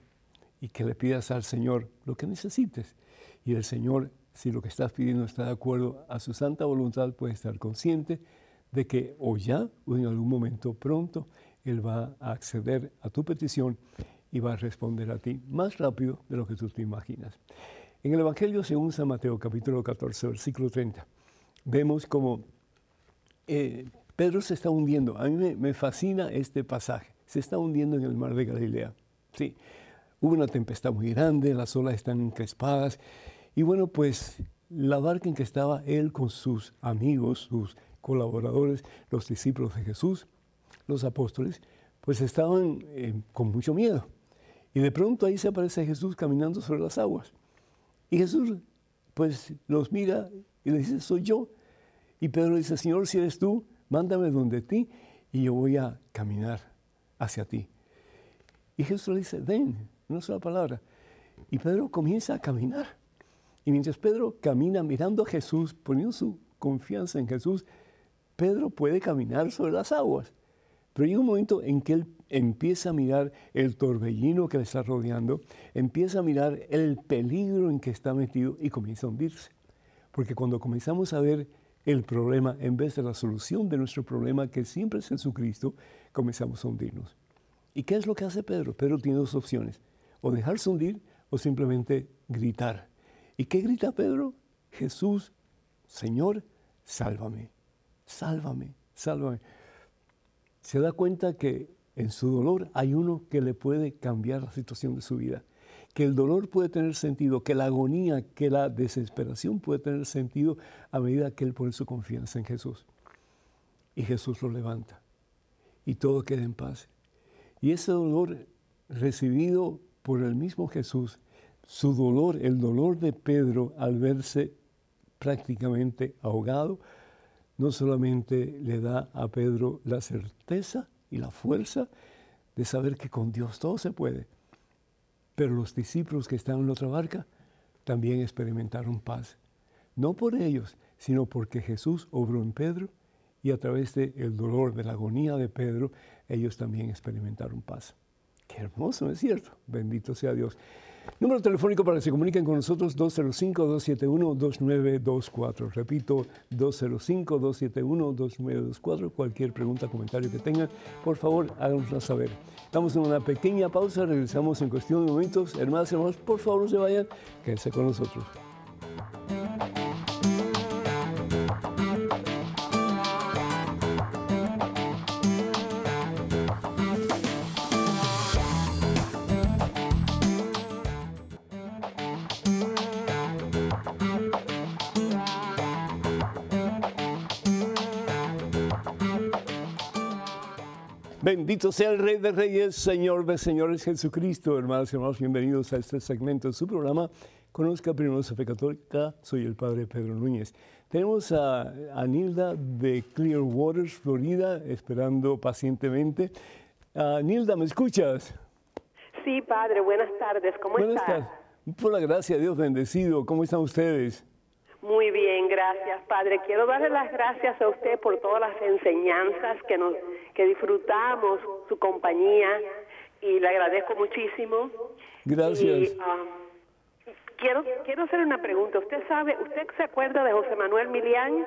A: y que le pidas al Señor lo que necesites. Y el Señor si lo que estás pidiendo está de acuerdo a su santa voluntad, puedes estar consciente de que o ya o en algún momento pronto Él va a acceder a tu petición y va a responder a ti más rápido de lo que tú te imaginas. En el Evangelio según San Mateo capítulo 14, versículo 30, vemos como eh, Pedro se está hundiendo. A mí me, fascina este pasaje. Se está hundiendo en el mar de Galilea. Sí, hubo una tempestad muy grande, las olas están encrespadas y bueno, pues la barca en que estaba él con sus amigos, sus colaboradores, los discípulos de Jesús, los apóstoles, pues estaban eh, con mucho miedo. Y de pronto ahí se aparece Jesús caminando sobre las aguas. Y Jesús pues los mira y le dice, soy yo. Y Pedro dice, Señor, si eres tú, mándame donde ti y yo voy a caminar hacia ti. Y Jesús le dice, ven, una sola palabra. Y Pedro comienza a caminar. Y mientras Pedro camina mirando a Jesús, poniendo su confianza en Jesús, Pedro puede caminar sobre las aguas. Pero llega un momento en que él empieza a mirar el torbellino que le está rodeando, empieza a mirar el peligro en que está metido y comienza a hundirse. Porque cuando comenzamos a ver el problema en vez de la solución de nuestro problema, que siempre es Jesucristo, comenzamos a hundirnos. ¿Y qué es lo que hace Pedro? Pedro tiene dos opciones, o dejarse hundir o simplemente gritar. ¿Y qué grita Pedro? Jesús, Señor, sálvame, sálvame, sálvame. Se da cuenta que en su dolor hay uno que le puede cambiar la situación de su vida, que el dolor puede tener sentido, que la agonía, que la desesperación puede tener sentido a medida que él pone su confianza en Jesús. Y Jesús lo levanta y todo queda en paz. Y ese dolor recibido por el mismo Jesús, su dolor, el dolor de Pedro al verse prácticamente ahogado, no solamente le da a Pedro la certeza y la fuerza de saber que con Dios todo se puede, pero los discípulos que están en la otra barca también experimentaron paz. No por ellos, sino porque Jesús obró en Pedro y a través del el dolor, de la agonía de Pedro, ellos también experimentaron paz. Qué hermoso, ¿no es cierto? Bendito sea Dios. Número telefónico para que se comuniquen con nosotros, 205-271-2924. Repito, 205-271-2924. Cualquier pregunta, comentario que tengan, por favor, háganosla saber. Estamos en una pequeña pausa, regresamos en cuestión de momentos. Hermanas y hermanos, por favor, se vayan, quédense con nosotros. Bendito sea el Rey de Reyes, Señor de Señores Jesucristo. Hermanos y hermanos, bienvenidos a este segmento de su programa. Conozca primero su fe católica. Soy el Padre Pedro Núñez. Tenemos a Nilda de Clearwater, Florida, esperando pacientemente. Nilda, ¿me escuchas?
E: Sí, Padre, buenas tardes. ¿Cómo
A: buenas Tardes. Por la gracia de Dios bendecido. ¿Cómo están ustedes?
E: Muy bien, gracias, Padre. Quiero darle las gracias a usted por todas las enseñanzas que nos que disfrutamos su compañía y le agradezco muchísimo.
A: Gracias.
E: Um, quiero quiero hacer una pregunta. ¿Usted sabe, usted se acuerda de José Manuel Milián?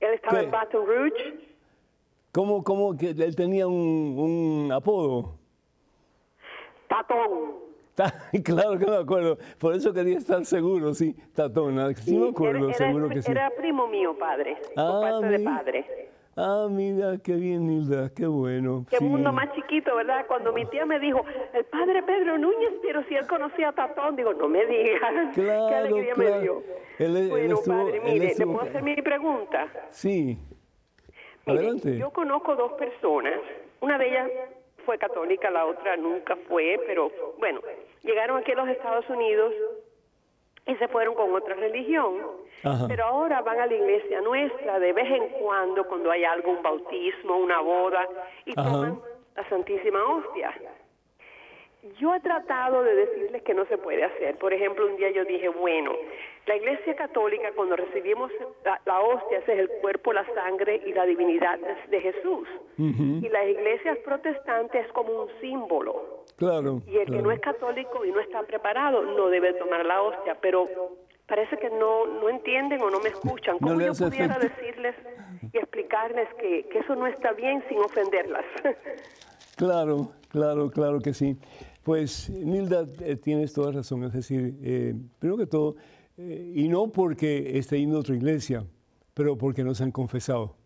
E: Él estaba en Baton Rouge.
A: ¿Cómo, cómo que él tenía un, un apodo?
E: Tatón. <laughs>
A: Claro que me acuerdo, por eso quería estar seguro, sí, Tatona, sí, me acuerdo, seguro que sí.
E: Era primo mío, padre, ah, parte de padre.
A: Ah, mira, qué bien, Nilda, qué bueno.
E: Qué mundo más chiquito, ¿verdad? Cuando mi tía me dijo, el padre Pedro Núñez, pero si él conocía a Tatón, digo, no me digas. <laughs>
A: Claro,
E: qué alegría
A: me
E: dio.
A: Él,
E: bueno,
A: estuvo,
E: padre, mire, ¿le puedo hacer mi pregunta?
A: Sí.
E: Mire,
A: Adelante.
E: Yo conozco dos personas, una de ellas fue católica, la otra nunca fue, pero bueno, llegaron aquí a los Estados Unidos y se fueron con otra religión. Pero ahora van a la iglesia nuestra de vez en cuando, cuando hay algo, un bautismo, una boda, y toman la Santísima Hostia. Yo he tratado de decirles que no se puede hacer. Por ejemplo, un día yo dije, bueno, la Iglesia Católica cuando recibimos la, hostia, ese es el cuerpo, la sangre y la divinidad de, Jesús. Y las iglesias protestantes es como un símbolo.
A: Claro.
E: Y el que no es católico y no está preparado no debe tomar la hostia, pero parece que no, no entienden o no me escuchan. ¿Cómo yo pudiera decirles y explicarles que, que eso no está bien sin ofenderlas? <laughs>
A: claro, claro, claro que sí. Pues Nilda, eh, tienes toda razón. Es decir, eh, primero que todo, eh, y no porque esté yendo a otra iglesia, pero porque no se han confesado.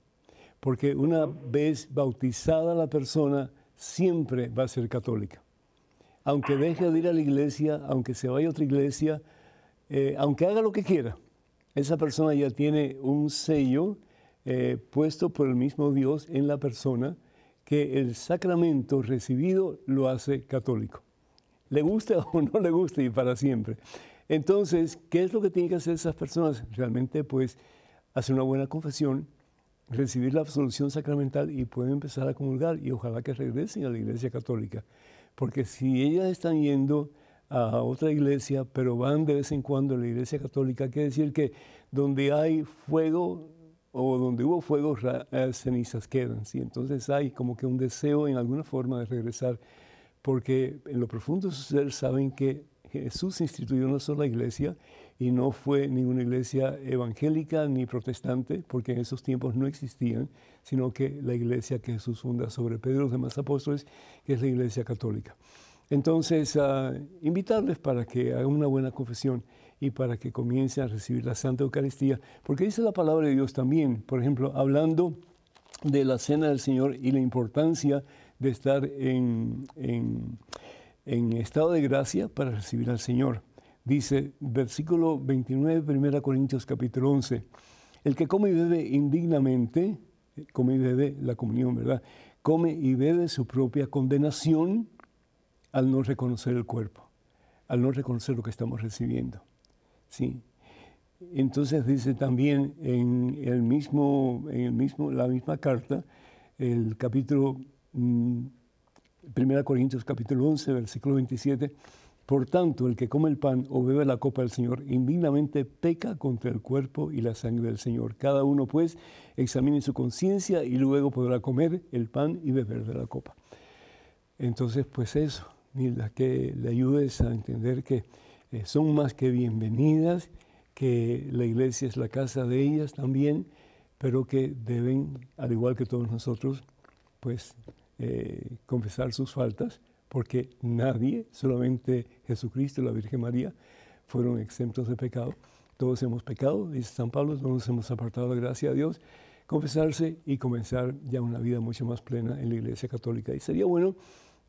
A: Porque una vez bautizada la persona, siempre va a ser católica. Aunque deje de ir a la iglesia, aunque se vaya a otra iglesia, aunque haga lo que quiera, esa persona ya tiene un sello puesto por el mismo Dios en la persona que el sacramento recibido lo hace católico le guste <laughs> o no le guste y para siempre. Entonces, ¿qué es lo que tienen que hacer esas personas? Realmente, pues, hacer una buena confesión, recibir la absolución sacramental y pueden empezar a comulgar y ojalá que regresen a la iglesia católica. Porque si ellas están yendo a otra iglesia, pero van de vez en cuando a la iglesia católica, quiere decir que donde hay fuego o donde hubo fuego, eh, cenizas quedan. ¿sí? Entonces hay como que un deseo en alguna forma de regresar porque en lo profundo de su ser saben que Jesús instituyó una sola iglesia y no fue ninguna iglesia evangélica ni protestante, porque en esos tiempos no existían, sino que la iglesia que Jesús funda sobre Pedro y los demás apóstoles, que es la iglesia católica. Entonces, uh, invitarles para que hagan una buena confesión y para que comiencen a recibir la Santa Eucaristía, porque dice la palabra de Dios también, por ejemplo, hablando de la cena del Señor y la importancia de estar en, en, en estado de gracia para recibir al Señor. Dice, versículo 29, 1 Corintios capítulo 11, el que come y bebe indignamente, come y bebe la comunión, ¿verdad? Come y bebe su propia condenación al no reconocer el cuerpo, al no reconocer lo que estamos recibiendo. ¿sí? Entonces dice también en, el mismo, en el mismo, la misma carta, el capítulo, 1 mm, Corintios capítulo 11, versículo 27, por tanto, el que come el pan o bebe la copa del Señor indignamente peca contra el cuerpo y la sangre del Señor. Cada uno, pues, examine su conciencia y luego podrá comer el pan y beber de la copa. Entonces, pues eso, Nilda, que le ayudes a entender que eh, son más que bienvenidas, que la iglesia es la casa de ellas también, pero que deben, al igual que todos nosotros, pues eh, confesar sus faltas porque nadie, solamente Jesucristo y la Virgen María, fueron exentos de pecado. Todos hemos pecado, dice San Pablo, todos nos hemos apartado de la gracia de Dios, confesarse y comenzar ya una vida mucho más plena en la Iglesia Católica. Y sería bueno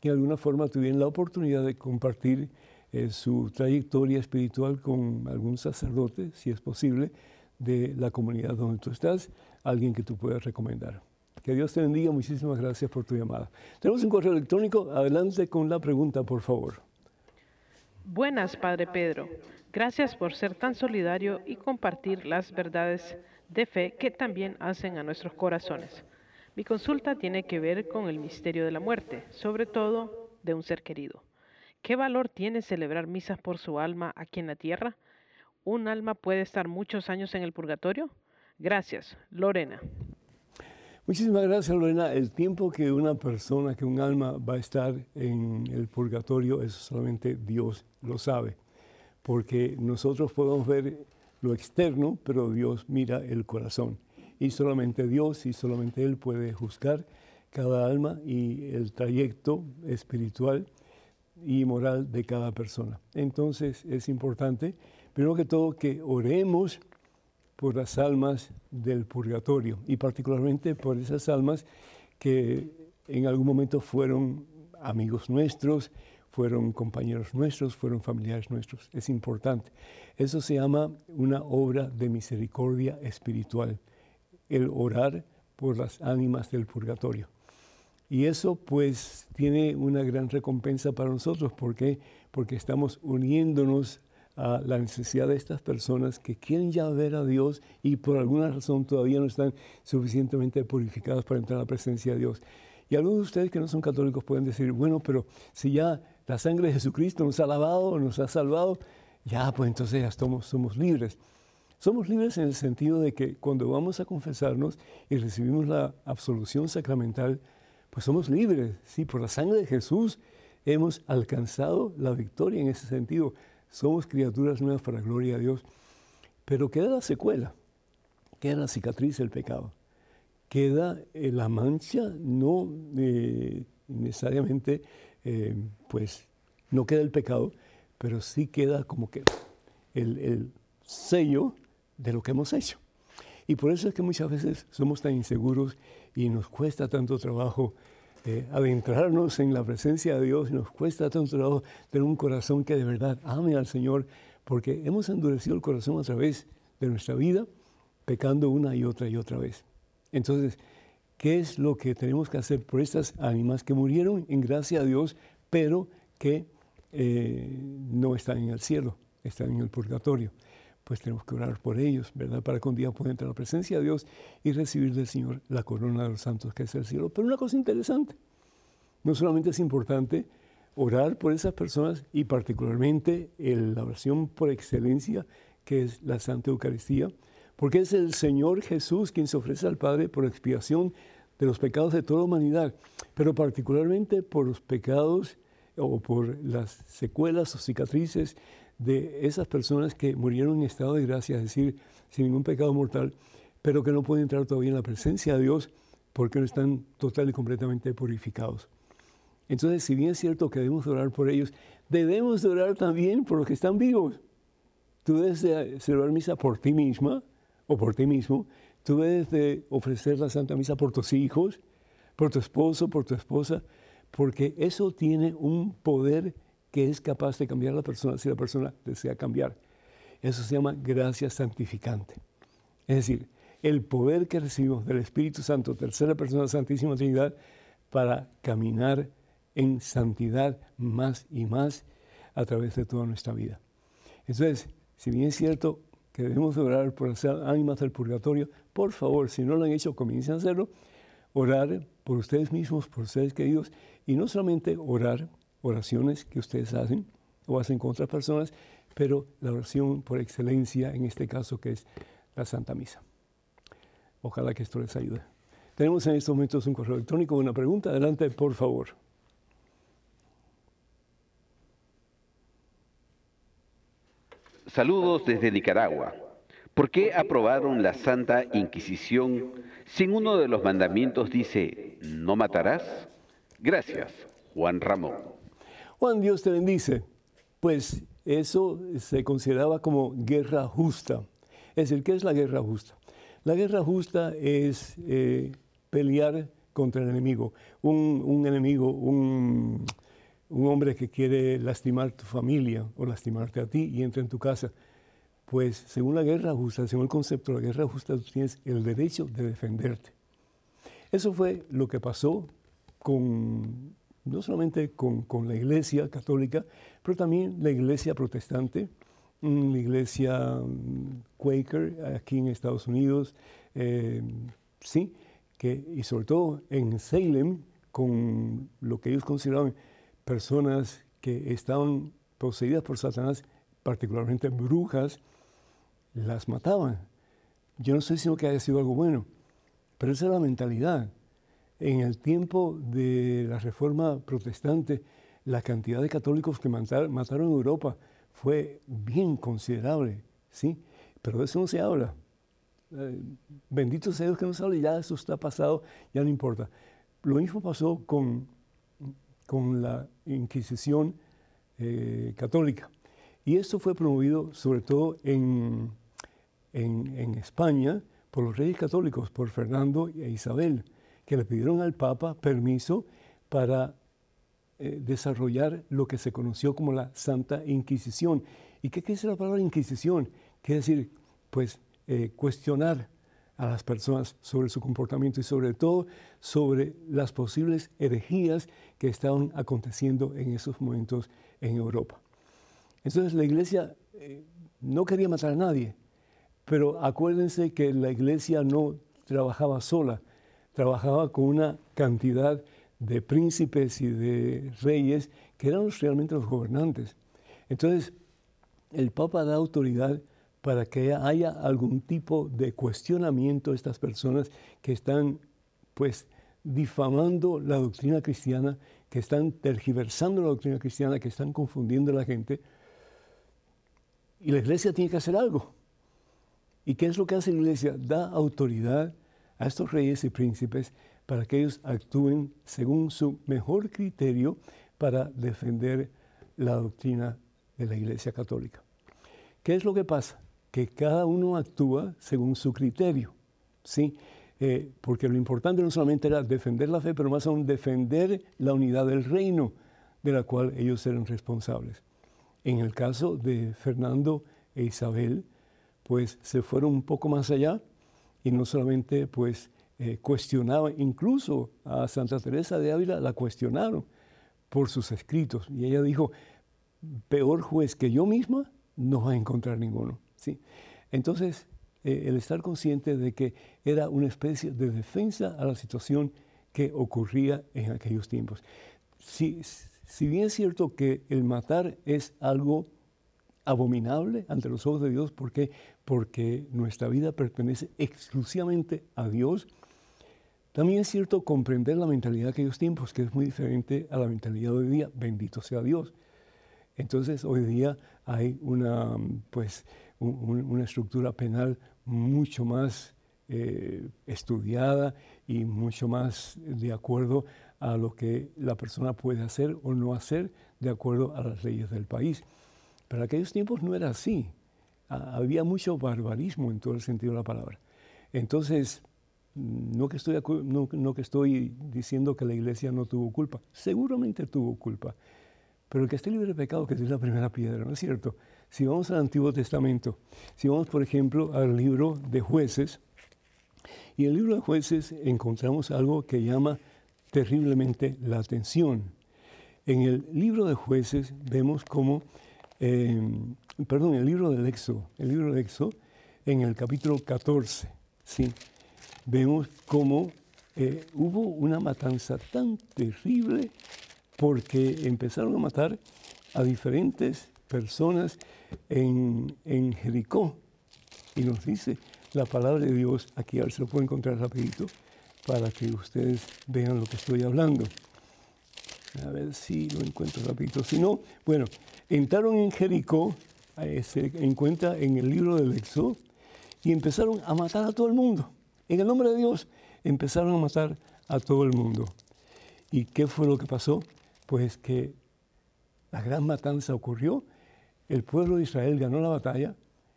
A: que de alguna forma tuvieran la oportunidad de compartir eh, su trayectoria espiritual con algún sacerdote, si es posible, de la comunidad donde tú estás, alguien que tú puedas recomendar. Que Dios te bendiga. Muchísimas gracias por tu llamada. Tenemos un correo electrónico. Adelante con la pregunta, por favor.
C: Buenas, Padre Pedro. Gracias por ser tan solidario y compartir las verdades de fe que también hacen a nuestros corazones. Mi consulta tiene que ver con el misterio de la muerte, sobre todo de un ser querido. ¿Qué valor tiene celebrar misas por su alma aquí en la tierra? ¿Un alma puede estar muchos años en el purgatorio? Gracias, Lorena.
A: Muchísimas gracias, Lorena. El tiempo que una persona, que un alma va a estar en el purgatorio, eso solamente Dios lo sabe. Porque nosotros podemos ver lo externo, pero Dios mira el corazón. Y solamente Dios y solamente Él puede juzgar cada alma y el trayecto espiritual y moral de cada persona. Entonces es importante, primero que todo, que oremos por las almas del purgatorio y particularmente por esas almas que en algún momento fueron amigos nuestros, fueron compañeros nuestros, fueron familiares nuestros. Es importante. Eso se llama una obra de misericordia espiritual, el orar por las ánimas del purgatorio. Y eso pues tiene una gran recompensa para nosotros. ¿Por qué? Porque estamos uniéndonos a la necesidad de estas personas que quieren ya ver a Dios y por alguna razón todavía no están suficientemente purificados para entrar a la presencia de Dios. Y algunos de ustedes que no son católicos pueden decir, bueno, pero si ya la sangre de Jesucristo nos ha lavado, nos ha salvado, ya pues entonces ya somos, somos libres. Somos libres en el sentido de que cuando vamos a confesarnos y recibimos la absolución sacramental, pues somos libres, sí, por la sangre de Jesús hemos alcanzado la victoria en ese sentido somos criaturas nuevas para la gloria de Dios, pero queda la secuela, queda la cicatriz del pecado, queda eh, la mancha, no eh, necesariamente, eh, pues no queda el pecado, pero sí queda como que el, el sello de lo que hemos hecho. Y por eso es que muchas veces somos tan inseguros y nos cuesta tanto trabajo eh, adentrarnos en la presencia de Dios y nos cuesta tanto trabajo tener un corazón que de verdad ame al Señor, porque hemos endurecido el corazón a través de nuestra vida, pecando una y otra y otra vez. Entonces, ¿qué es lo que tenemos que hacer por estas ánimas que murieron en gracia a Dios, pero que eh, no están en el cielo, están en el purgatorio? Pues tenemos que orar por ellos, ¿verdad? Para que un día puedan entrar a la presencia de Dios y recibir del Señor la corona de los santos que es el cielo. Pero una cosa interesante, no solamente es importante orar por esas personas y particularmente la oración por excelencia que es la Santa Eucaristía, porque es el Señor Jesús quien se ofrece al Padre por expiación de los pecados de toda la humanidad, pero particularmente por los pecados o por las secuelas o cicatrices de esas personas que murieron en estado de gracia, es decir, sin ningún pecado mortal, pero que no pueden entrar todavía en la presencia de Dios porque no están total y completamente purificados. Entonces, si bien es cierto que debemos orar por ellos, debemos orar también por los que están vivos. Tú debes de celebrar misa por ti misma o por ti mismo. Tú debes de ofrecer la Santa Misa por tus hijos, por tu esposo, por tu esposa, porque eso tiene un poder que es capaz de cambiar a la persona si la persona desea cambiar. Eso se llama gracia santificante. Es decir, el poder que recibimos del Espíritu Santo, tercera persona Santísima Trinidad, para caminar en santidad más y más a través de toda nuestra vida. Entonces, si bien es cierto que debemos orar por hacer ánimas del purgatorio, por favor, si no lo han hecho, comiencen a hacerlo, orar por ustedes mismos, por ustedes queridos, y no solamente orar oraciones que ustedes hacen o hacen con otras personas, pero la oración por excelencia en este caso que es la Santa Misa. Ojalá que esto les ayude. Tenemos en estos momentos un correo electrónico, una pregunta. Adelante, por favor.
B: Saludos desde Nicaragua. ¿Por qué aprobaron la Santa Inquisición sin uno de los mandamientos dice, no matarás? Gracias, Juan Ramón.
A: Juan, Dios te bendice. Pues eso se consideraba como guerra justa. Es decir, ¿qué es la guerra justa? La guerra justa es eh, pelear contra el enemigo. Un, enemigo, un, hombre que quiere lastimar tu familia o lastimarte a ti y entra en tu casa. Pues según la guerra justa, según el concepto de la guerra justa, tú tienes el derecho de defenderte. Eso fue lo que pasó con, no solamente con, con la iglesia católica, pero también la iglesia protestante, la iglesia mm, Quaker aquí en Estados Unidos, eh, sí, que, y sobre todo en Salem, con lo que ellos consideraban personas que estaban poseídas por Satanás, particularmente brujas, las mataban. Yo no si no que haya sido algo bueno, pero esa es la mentalidad. En el tiempo de la reforma protestante, la cantidad de católicos que mataron en Europa fue bien considerable, ¿sí? Pero de eso no se habla. Eh, bendito sea Dios que no se habla, ya eso está pasado, ya no importa. Lo mismo pasó con, con la Inquisición eh, católica. Y esto fue promovido sobre todo en, en, en, España por los reyes católicos, por Fernando e Isabel, que le pidieron al Papa permiso para eh, desarrollar lo que se conoció como la Santa Inquisición. ¿Y qué quiere decir la palabra Inquisición? Quiere decir, pues, eh, cuestionar a las personas sobre su comportamiento y sobre todo sobre las posibles herejías que estaban aconteciendo en esos momentos en Europa. Entonces la iglesia eh, no quería matar a nadie, pero acuérdense que la iglesia no trabajaba sola, trabajaba con una cantidad de príncipes y de reyes que eran realmente los gobernantes. Entonces, el Papa da autoridad para que haya algún tipo de cuestionamiento a estas personas que están, pues, difamando la doctrina cristiana, que están tergiversando la doctrina cristiana, que están confundiendo a la gente. Y la iglesia tiene que hacer algo. ¿Y qué es lo que hace la iglesia? Da autoridad a estos reyes y príncipes para que ellos actúen según su mejor criterio para defender la doctrina de la Iglesia Católica. ¿Qué es lo que pasa? Que cada uno actúa según su criterio, ¿sí? Eh, porque lo importante no solamente era defender la fe, pero más aún defender la unidad del reino de la cual ellos eran responsables. En el caso de Fernando e Isabel, pues se fueron un poco más allá y no solamente pues eh, incluso a Santa Teresa de Ávila la cuestionaron por sus escritos. Y ella dijo, peor juez que yo misma no va a encontrar ninguno. ¿sí? Entonces, eh, el estar consciente de que era una especie de defensa a la situación que ocurría en aquellos tiempos. Si, si bien es cierto que el matar es algo abominable ante los ojos de Dios, ¿por qué? Porque nuestra vida pertenece exclusivamente a Dios, también es cierto comprender la mentalidad de aquellos tiempos, que es muy diferente a la mentalidad de hoy día, bendito sea Dios. Entonces hoy día hay una, pues, una estructura penal mucho más eh, estudiada y mucho más de acuerdo a lo que la persona puede hacer o no hacer de acuerdo a las leyes del país. Pero aquellos tiempos no era así. Había mucho barbarismo en todo el sentido de la palabra. Entonces, no que, estoy, no, que estoy diciendo que la iglesia no tuvo culpa, seguramente tuvo culpa, pero el que esté libre de pecado que es la primera piedra, ¿no es cierto? Si vamos al Antiguo Testamento, si vamos por ejemplo al libro de jueces, y en el libro de jueces encontramos algo que llama terriblemente la atención. En el libro de jueces vemos como, em, perdón, el libro del Éxodo, el libro del Éxodo, en el capítulo 14, ¿sí? vemos cómo eh, hubo una matanza tan terrible porque empezaron a matar a diferentes personas en, en Jericó. Y nos dice la palabra de Dios, aquí a ver si lo puedo encontrar rapidito, para que ustedes vean lo que estoy hablando. A ver si lo encuentro rapidito. Si no, bueno, entraron en Jericó, se encuentra en el libro del Éxodo, y empezaron a matar a todo el mundo. En el nombre de Dios empezaron a matar a todo el mundo. ¿Y qué fue lo que pasó? Pues que la gran matanza ocurrió, el pueblo de Israel ganó la batalla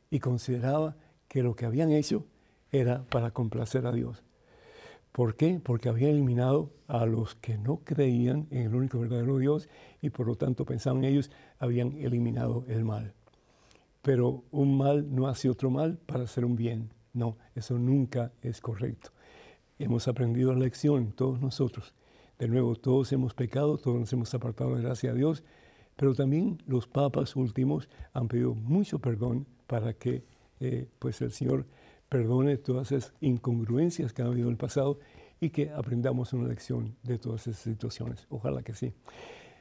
A: y consideraba que lo que habían hecho era para complacer a Dios. ¿Por qué? Porque habían eliminado a los que no creían en el único verdadero Dios y por lo tanto pensaban ellos, habían eliminado el mal. Pero un mal no hace otro mal para hacer un bien. No, eso nunca es correcto. Hemos aprendido la lección, todos nosotros. De nuevo, todos hemos pecado, todos nos hemos apartado de gracia a Dios, pero también los papas últimos han pedido mucho perdón para que eh, pues el Señor perdone todas esas incongruencias que han habido en el pasado y que aprendamos una lección de todas esas situaciones. Ojalá que sí.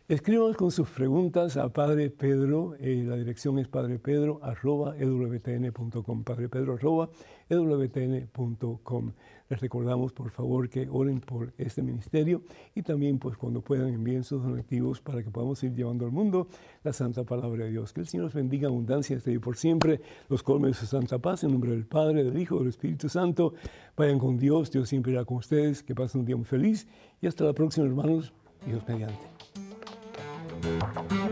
A: Escríbanos con sus preguntas a Padre Pedro, eh, la dirección es padrepedro.ewtn.com, padrepedro.ewtn.com. Les recordamos, por favor, que oren por este ministerio y también, pues, cuando puedan, envíen sus donativos para que podamos ir llevando al mundo la santa palabra de Dios. Que el Señor los bendiga abundancia este y por siempre, los colme de su santa paz, en nombre del Padre, del Hijo, del Espíritu Santo. Vayan con Dios, Dios siempre irá con ustedes, que pasen un día muy feliz y hasta la próxima, hermanos, Dios mediante. Thank you.